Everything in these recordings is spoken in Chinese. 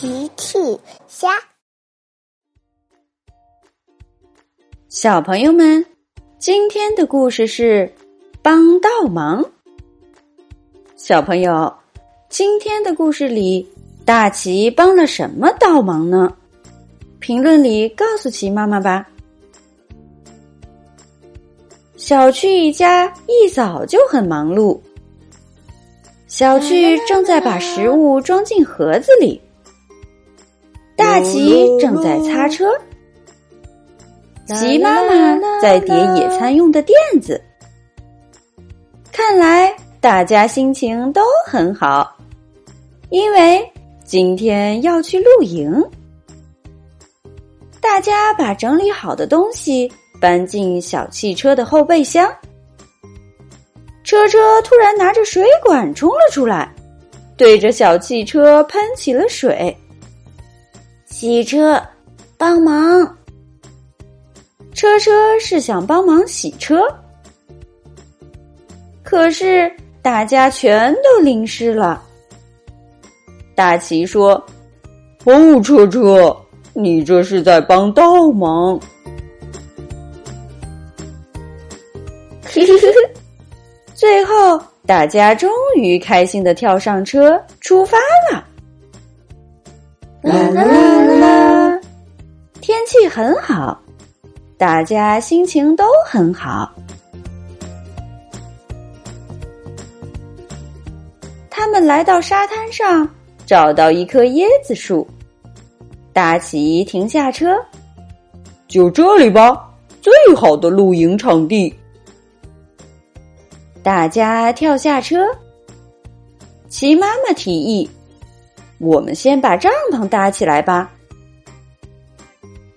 奇趣虾，小朋友们，今天的故事是帮倒忙。小朋友，今天的故事里，大奇帮了什么倒忙呢？评论里告诉奇妈妈吧。小趣一家一早就很忙碌，小趣正在把食物装进盒子里。大奇正在擦车，奇妈妈在叠野餐用的垫子。看来大家心情都很好，因为今天要去露营。大家把整理好的东西搬进小汽车的后备箱。车车突然拿着水管冲了出来，对着小汽车喷起了水。洗车，帮忙！车车是想帮忙洗车，可是大家全都淋湿了。大奇说：“哦，车车，你这是在帮倒忙。”嘿嘿嘿，最后大家终于开心的跳上车，出发了。啦啦啦啦！天气很好，大家心情都很好。他们来到沙滩上，找到一棵椰子树。大奇停下车，就这里吧，最好的露营场地。大家跳下车，齐妈妈提议。我们先把帐篷搭起来吧。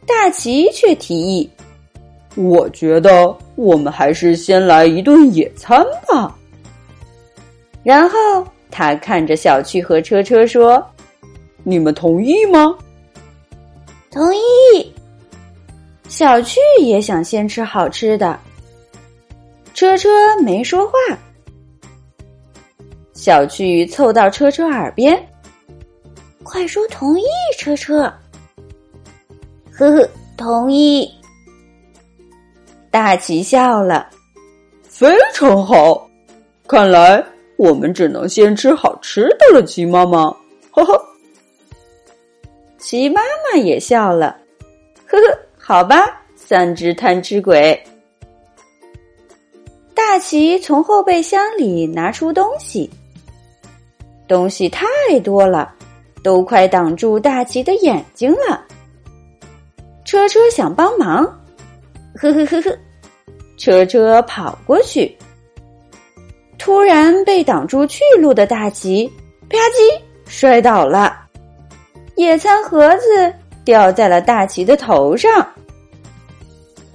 大奇却提议：“我觉得我们还是先来一顿野餐吧。”然后他看着小趣和车车说：“你们同意吗？”“同意。”小趣也想先吃好吃的。车车没说话。小趣凑到车车耳边。快说同意，车车。呵呵，同意。大奇笑了，非常好。看来我们只能先吃好吃的了，奇妈妈。呵呵。奇妈妈也笑了，呵呵，好吧，三只贪吃鬼。大奇从后备箱里拿出东西，东西太多了。都快挡住大奇的眼睛了。车车想帮忙，呵呵呵呵，车车跑过去，突然被挡住去路的大奇吧唧摔倒了，野餐盒子掉在了大奇的头上。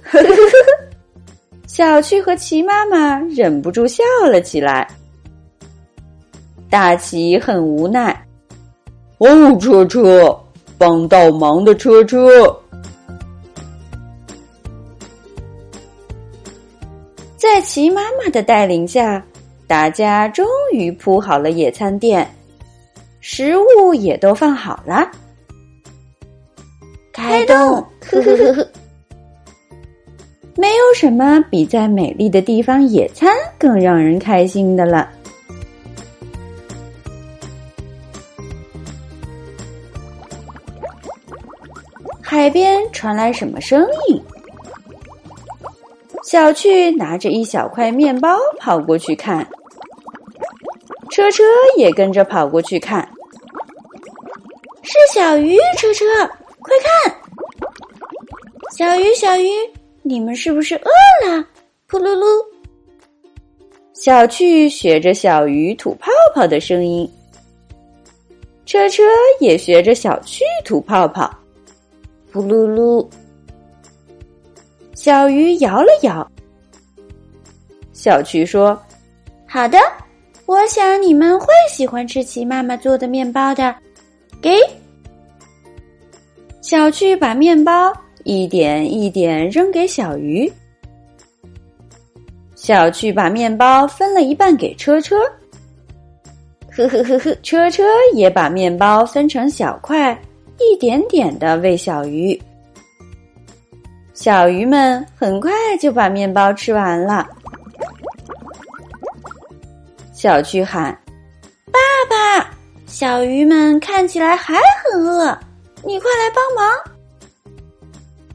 呵呵呵呵，小趣和奇妈妈忍不住笑了起来。大奇很无奈。哦，车车，帮倒忙的车车。在齐妈妈的带领下，大家终于铺好了野餐垫，食物也都放好了。开动！呵呵呵呵。没有什么比在美丽的地方野餐更让人开心的了。海边传来什么声音？小趣拿着一小块面包跑过去看，车车也跟着跑过去看。是小鱼，车车，快看！小鱼，小鱼，你们是不是饿了？噗噜噜！小趣学着小鱼吐泡泡的声音，车车也学着小趣吐泡泡。咕噜噜，小鱼摇了摇。小趣说：“好的，我想你们会喜欢吃齐妈妈做的面包的。”给小趣把面包一点一点扔给小鱼。小趣把面包分了一半给车车。呵呵呵呵，车车也把面包分成小块，一点点的喂小鱼。小鱼们很快就把面包吃完了。小趣喊：“爸爸！”小鱼们看起来还很饿，你快来帮忙！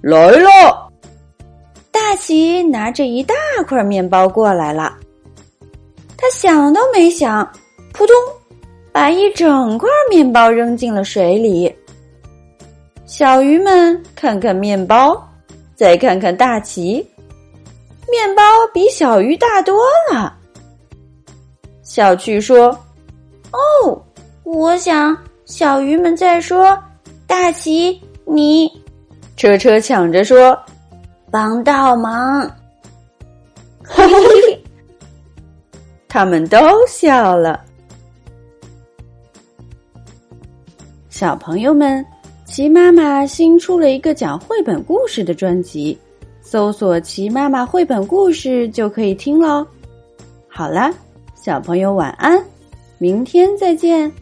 来了！大奇拿着一大块面包过来了，他想都没想，扑通，把一整块面包扔进了水里。小鱼们看看面包。再看看大旗，面包比小鱼大多了。小趣说：“哦，我想小鱼们在说大旗你。”车车抢着说：“帮倒忙。”，他们都笑了。小朋友们。齐妈妈新出了一个讲绘本故事的专辑，搜索“齐妈妈绘本故事”就可以听喽。好了，小朋友晚安，明天再见。